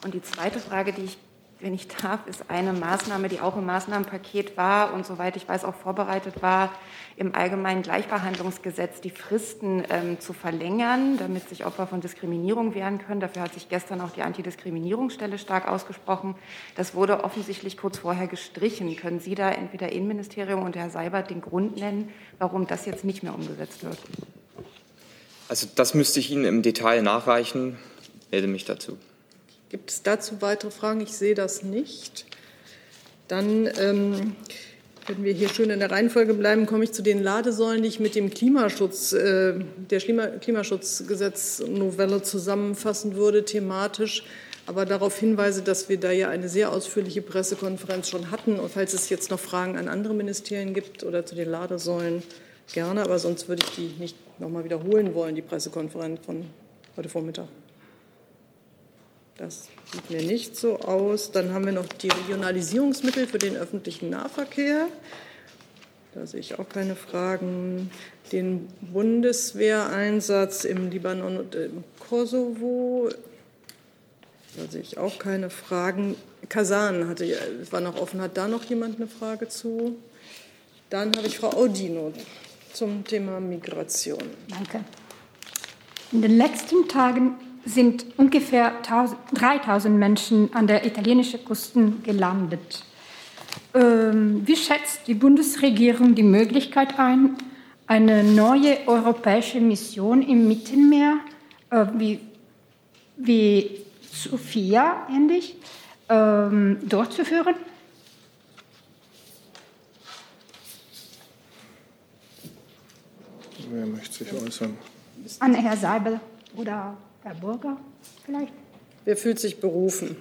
Und die zweite Frage, die ich wenn ich darf, ist eine Maßnahme, die auch im Maßnahmenpaket war und soweit ich weiß auch vorbereitet war, im allgemeinen Gleichbehandlungsgesetz die Fristen ähm, zu verlängern, damit sich Opfer von Diskriminierung wehren können. Dafür hat sich gestern auch die Antidiskriminierungsstelle stark ausgesprochen. Das wurde offensichtlich kurz vorher gestrichen. Können Sie da entweder Innenministerium und Herr Seibert den Grund nennen, warum das jetzt nicht mehr umgesetzt wird? Also das müsste ich Ihnen im Detail nachreichen. Ich melde mich dazu. Gibt es dazu weitere Fragen? Ich sehe das nicht. Dann, ähm, wenn wir hier schön in der Reihenfolge bleiben, komme ich zu den Ladesäulen, die ich mit dem Klimaschutz, äh, der Klimaschutzgesetznovelle zusammenfassen würde, thematisch. Aber darauf hinweise, dass wir da ja eine sehr ausführliche Pressekonferenz schon hatten. Und falls es jetzt noch Fragen an andere Ministerien gibt oder zu den Ladesäulen, gerne. Aber sonst würde ich die nicht noch mal wiederholen wollen, die Pressekonferenz von heute Vormittag. Das sieht mir nicht so aus. Dann haben wir noch die Regionalisierungsmittel für den öffentlichen Nahverkehr. Da sehe ich auch keine Fragen. Den Bundeswehreinsatz im Libanon und im Kosovo. Da sehe ich auch keine Fragen. Kasan hatte, war noch offen. Hat da noch jemand eine Frage zu? Dann habe ich Frau Audino zum Thema Migration. Danke. In den letzten Tagen sind ungefähr 3000 Menschen an der italienischen Küste gelandet. Ähm, wie schätzt die Bundesregierung die Möglichkeit ein, eine neue europäische Mission im Mittelmeer, äh, wie wie Sophia ähnlich ähm, durchzuführen? Wer möchte sich äußern? An Herr Seibel oder Herr Burger vielleicht? Wer fühlt sich berufen?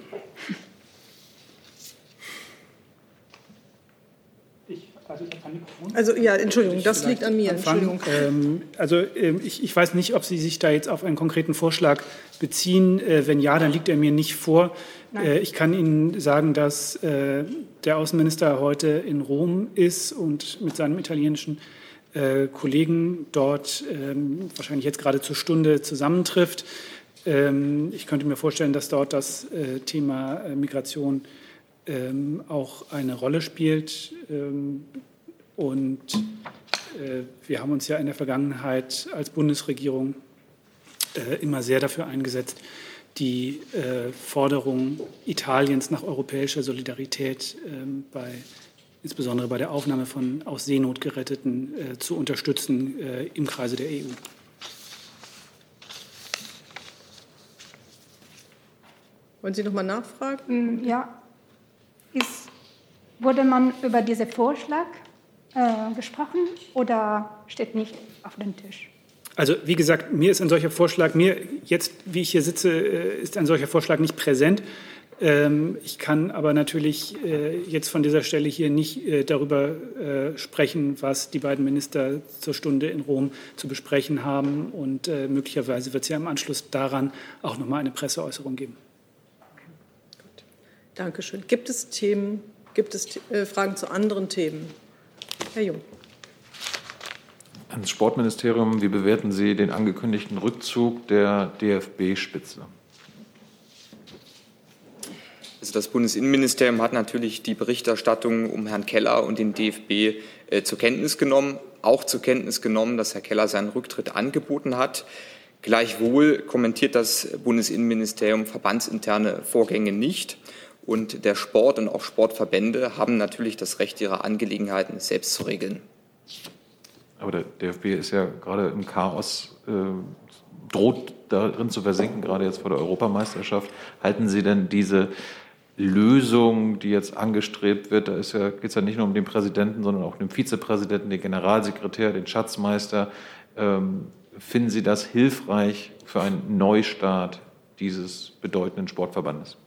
Also ja, Entschuldigung, das liegt an mir. Entschuldigung. Ähm, also ähm, ich, ich, weiß nicht, ob Sie sich da jetzt auf einen konkreten Vorschlag beziehen. Äh, wenn ja, dann liegt er mir nicht vor. Äh, ich kann Ihnen sagen, dass äh, der Außenminister heute in Rom ist und mit seinem italienischen äh, Kollegen dort ähm, wahrscheinlich jetzt gerade zur Stunde zusammentrifft. Ähm, ich könnte mir vorstellen, dass dort das äh, Thema äh, Migration ähm, auch eine Rolle spielt. Und äh, wir haben uns ja in der Vergangenheit als Bundesregierung äh, immer sehr dafür eingesetzt, die äh, Forderung Italiens nach europäischer Solidarität bei insbesondere bei der Aufnahme von aus Seenot geretteten äh, zu unterstützen äh, im Kreise der EU. Wollen Sie noch mal nachfragen? Mm, ja. Ist, wurde man über diesen Vorschlag äh, gesprochen oder steht nicht auf dem Tisch? Also wie gesagt, mir ist ein solcher Vorschlag, mir jetzt, wie ich hier sitze, äh, ist ein solcher Vorschlag nicht präsent. Ähm, ich kann aber natürlich äh, jetzt von dieser Stelle hier nicht äh, darüber sprechen, was die beiden Minister zur Stunde in Rom zu besprechen haben. Und möglicherweise wird es ja im Anschluss daran auch noch mal eine Presseäußerung geben. Dankeschön. Gibt es Themen, gibt es Fragen zu anderen Themen? Herr Jung. Ans Sportministerium, wie bewerten Sie den angekündigten Rückzug der DFB-Spitze? Also das Bundesinnenministerium hat natürlich die Berichterstattung um Herrn Keller und den DFB äh, zur Kenntnis genommen, auch zur Kenntnis genommen, dass Herr Keller seinen Rücktritt angeboten hat. Gleichwohl kommentiert das Bundesinnenministerium verbandsinterne Vorgänge nicht. Und der Sport und auch Sportverbände haben natürlich das Recht, ihre Angelegenheiten selbst zu regeln. Aber der DFB ist ja gerade im Chaos, äh, droht darin zu versinken, gerade jetzt vor der Europameisterschaft. Halten Sie denn diese Lösung, die jetzt angestrebt wird, da ja, geht es ja nicht nur um den Präsidenten, sondern auch um den Vizepräsidenten, den Generalsekretär, den Schatzmeister. Ähm, finden Sie das hilfreich für einen Neustart dieses bedeutenden Sportverbandes?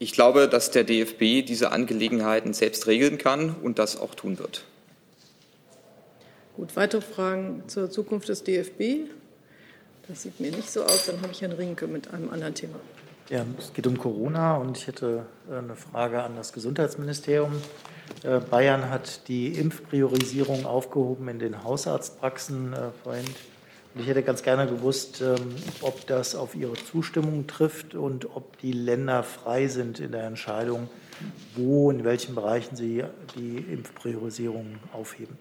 Ich glaube, dass der DFB diese Angelegenheiten selbst regeln kann und das auch tun wird. Gut, weitere Fragen zur Zukunft des DFB? Das sieht mir nicht so aus. Dann habe ich Herrn Rinke mit einem anderen Thema. Ja, es geht um Corona und ich hätte äh, eine Frage an das Gesundheitsministerium. Äh, Bayern hat die Impfpriorisierung aufgehoben in den Hausarztpraxen äh, vorhin. Und ich hätte ganz gerne gewusst, ähm, ob das auf Ihre Zustimmung trifft und ob die Länder frei sind in der Entscheidung, wo, in welchen Bereichen sie die Impfpriorisierung aufheben.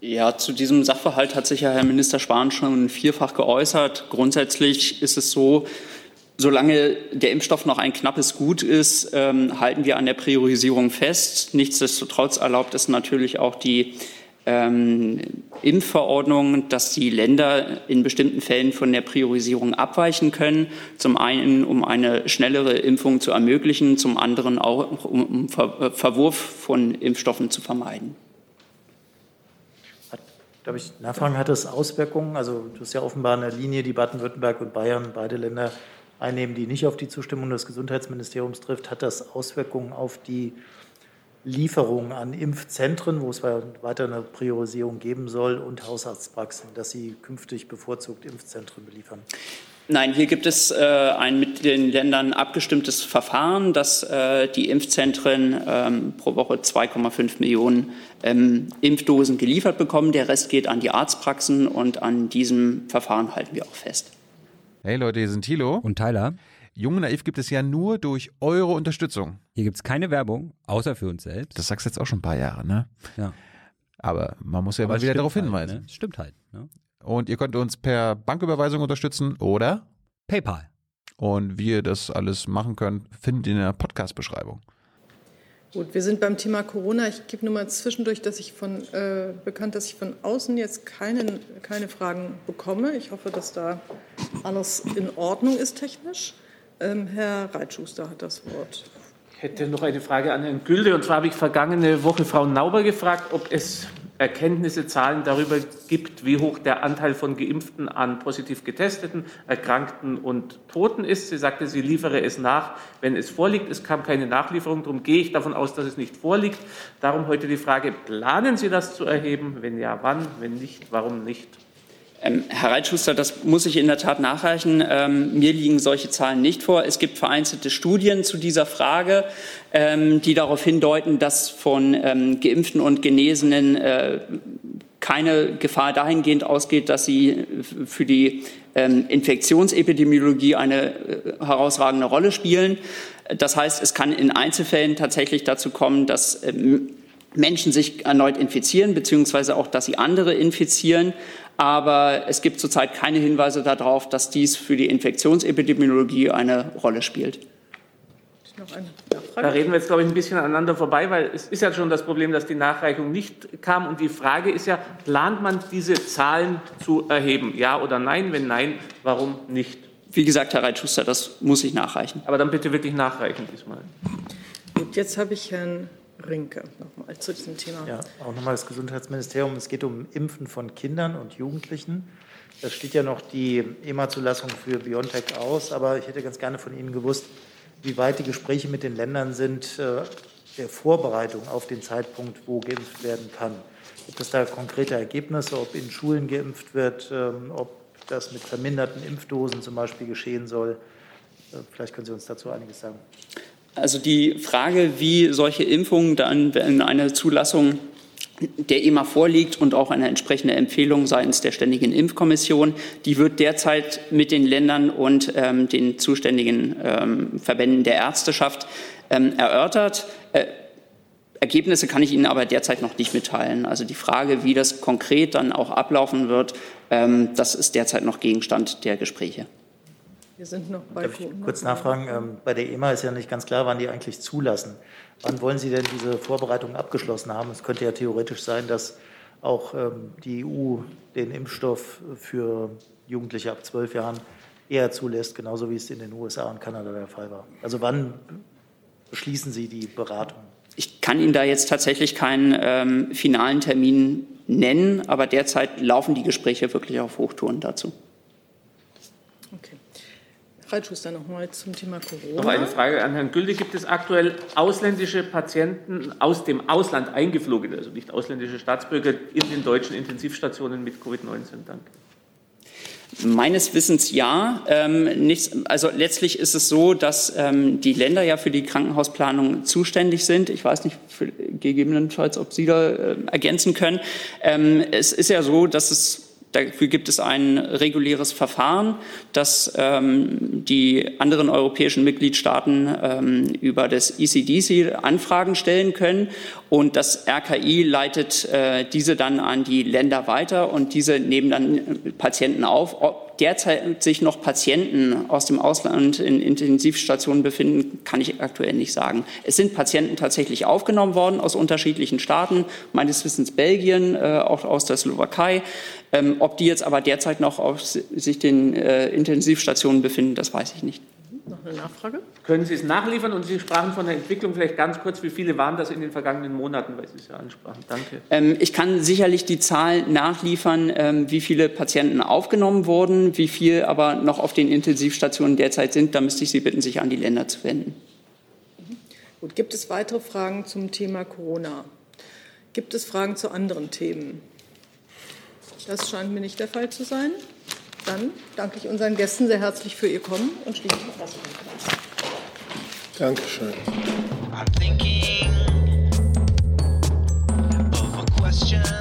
Ja, zu diesem Sachverhalt hat sich ja Herr Minister Spahn schon vierfach geäußert. Grundsätzlich ist es so, Solange der Impfstoff noch ein knappes Gut ist, ähm, halten wir an der Priorisierung fest. Nichtsdestotrotz erlaubt es natürlich auch die ähm, Impfverordnung, dass die Länder in bestimmten Fällen von der Priorisierung abweichen können. Zum einen, um eine schnellere Impfung zu ermöglichen, zum anderen auch, um, Ver Verwurf von Impfstoffen zu vermeiden. Darf ich nachfragen, hat das Auswirkungen? Also, das ist ja offenbar eine Linie, die Baden-Württemberg und Bayern, beide Länder einnehmen, die nicht auf die Zustimmung des Gesundheitsministeriums trifft, hat das Auswirkungen auf die Lieferung an Impfzentren, wo es weiter eine Priorisierung geben soll, und Hausarztpraxen, dass sie künftig bevorzugt Impfzentren beliefern? Nein, hier gibt es äh, ein mit den Ländern abgestimmtes Verfahren, dass äh, die Impfzentren ähm, pro Woche 2,5 Millionen ähm, Impfdosen geliefert bekommen. Der Rest geht an die Arztpraxen und an diesem Verfahren halten wir auch fest. Hey Leute, hier sind Thilo. Und Tyler. Jung Naiv gibt es ja nur durch eure Unterstützung. Hier gibt es keine Werbung, außer für uns selbst. Das sagst du jetzt auch schon ein paar Jahre, ne? Ja. Aber man muss ja Aber mal wieder darauf halt, hinweisen. Ne? Stimmt halt. Ne? Und ihr könnt uns per Banküberweisung unterstützen oder PayPal. Und wie ihr das alles machen könnt, findet ihr in der Podcast-Beschreibung. Gut, wir sind beim Thema Corona. Ich gebe nur mal zwischendurch, dass ich von, äh, bekannt, dass ich von außen jetzt keine, keine Fragen bekomme. Ich hoffe, dass da alles in Ordnung ist technisch. Ähm, Herr Reitschuster hat das Wort. Ich hätte noch eine Frage an Herrn Gülde. Und zwar habe ich vergangene Woche Frau Nauber gefragt, ob es Erkenntnisse, Zahlen darüber gibt, wie hoch der Anteil von Geimpften an positiv Getesteten, Erkrankten und Toten ist. Sie sagte, sie liefere es nach, wenn es vorliegt. Es kam keine Nachlieferung, darum gehe ich davon aus, dass es nicht vorliegt. Darum heute die Frage, planen Sie das zu erheben? Wenn ja, wann? Wenn nicht, warum nicht? Ähm, Herr Reitschuster, das muss ich in der Tat nachreichen. Ähm, mir liegen solche Zahlen nicht vor. Es gibt vereinzelte Studien zu dieser Frage, ähm, die darauf hindeuten, dass von ähm, Geimpften und Genesenen äh, keine Gefahr dahingehend ausgeht, dass sie für die ähm, Infektionsepidemiologie eine äh, herausragende Rolle spielen. Das heißt, es kann in Einzelfällen tatsächlich dazu kommen, dass ähm, Menschen sich erneut infizieren, beziehungsweise auch, dass sie andere infizieren. Aber es gibt zurzeit keine Hinweise darauf, dass dies für die Infektionsepidemiologie eine Rolle spielt. Da reden wir jetzt, glaube ich, ein bisschen aneinander vorbei, weil es ist ja schon das Problem, dass die Nachreichung nicht kam. Und die Frage ist ja, plant man diese Zahlen zu erheben? Ja oder nein? Wenn nein, warum nicht? Wie gesagt, Herr Reitschuster, das muss ich nachreichen. Aber dann bitte wirklich nachreichen diesmal. Gut, jetzt habe ich Herrn Rinke nochmal zu diesem Thema. Ja, auch nochmal das Gesundheitsministerium. Es geht um Impfen von Kindern und Jugendlichen. Da steht ja noch die EMA-Zulassung für BioNTech aus, aber ich hätte ganz gerne von Ihnen gewusst, wie weit die Gespräche mit den Ländern sind äh, der Vorbereitung auf den Zeitpunkt, wo geimpft werden kann. Gibt es da konkrete Ergebnisse, ob in Schulen geimpft wird, ähm, ob das mit verminderten Impfdosen zum Beispiel geschehen soll? Äh, vielleicht können Sie uns dazu einiges sagen. Also die Frage, wie solche Impfungen dann, wenn eine Zulassung der EMA vorliegt und auch eine entsprechende Empfehlung seitens der Ständigen Impfkommission, die wird derzeit mit den Ländern und ähm, den zuständigen ähm, Verbänden der Ärzteschaft ähm, erörtert. Äh, Ergebnisse kann ich Ihnen aber derzeit noch nicht mitteilen. Also die Frage, wie das konkret dann auch ablaufen wird, ähm, das ist derzeit noch Gegenstand der Gespräche. Wir sind noch bei Darf ich kurz nachfragen? Ähm, bei der EMA ist ja nicht ganz klar, wann die eigentlich zulassen. Wann wollen Sie denn diese Vorbereitungen abgeschlossen haben? Es könnte ja theoretisch sein, dass auch ähm, die EU den Impfstoff für Jugendliche ab zwölf Jahren eher zulässt, genauso wie es in den USA und Kanada der Fall war. Also wann beschließen Sie die Beratung? Ich kann Ihnen da jetzt tatsächlich keinen ähm, finalen Termin nennen, aber derzeit laufen die Gespräche wirklich auf Hochtouren dazu. Reitschuster noch mal zum Thema Corona. Noch eine Frage an Herrn Gülde. Gibt es aktuell ausländische Patienten aus dem Ausland eingeflogene, also nicht ausländische Staatsbürger, in den deutschen Intensivstationen mit Covid-19? Danke. Meines Wissens ja. Ähm, nicht, also letztlich ist es so, dass ähm, die Länder ja für die Krankenhausplanung zuständig sind. Ich weiß nicht für, gegebenenfalls, ob Sie da äh, ergänzen können. Ähm, es ist ja so, dass es Dafür gibt es ein reguläres Verfahren, das ähm, die anderen europäischen Mitgliedstaaten ähm, über das ECDC Anfragen stellen können. Und das RKI leitet äh, diese dann an die Länder weiter und diese nehmen dann Patienten auf. Ob derzeit sich noch Patienten aus dem Ausland in Intensivstationen befinden, kann ich aktuell nicht sagen. Es sind Patienten tatsächlich aufgenommen worden aus unterschiedlichen Staaten, meines Wissens Belgien, äh, auch aus der Slowakei. Ähm, ob die jetzt aber derzeit noch auf sich den äh, Intensivstationen befinden, das weiß ich nicht. Noch eine Nachfrage? Können Sie es nachliefern? Und Sie sprachen von der Entwicklung vielleicht ganz kurz. Wie viele waren das in den vergangenen Monaten, weil Sie es ja ansprachen? Danke. Ähm, ich kann sicherlich die Zahl nachliefern, ähm, wie viele Patienten aufgenommen wurden, wie viel aber noch auf den Intensivstationen derzeit sind. Da müsste ich Sie bitten, sich an die Länder zu wenden. Gut, gibt es weitere Fragen zum Thema Corona? Gibt es Fragen zu anderen Themen? Das scheint mir nicht der Fall zu sein. Dann danke ich unseren Gästen sehr herzlich für ihr Kommen und schließe die Pressekonferenz. Dankeschön. I'm thinking of a question.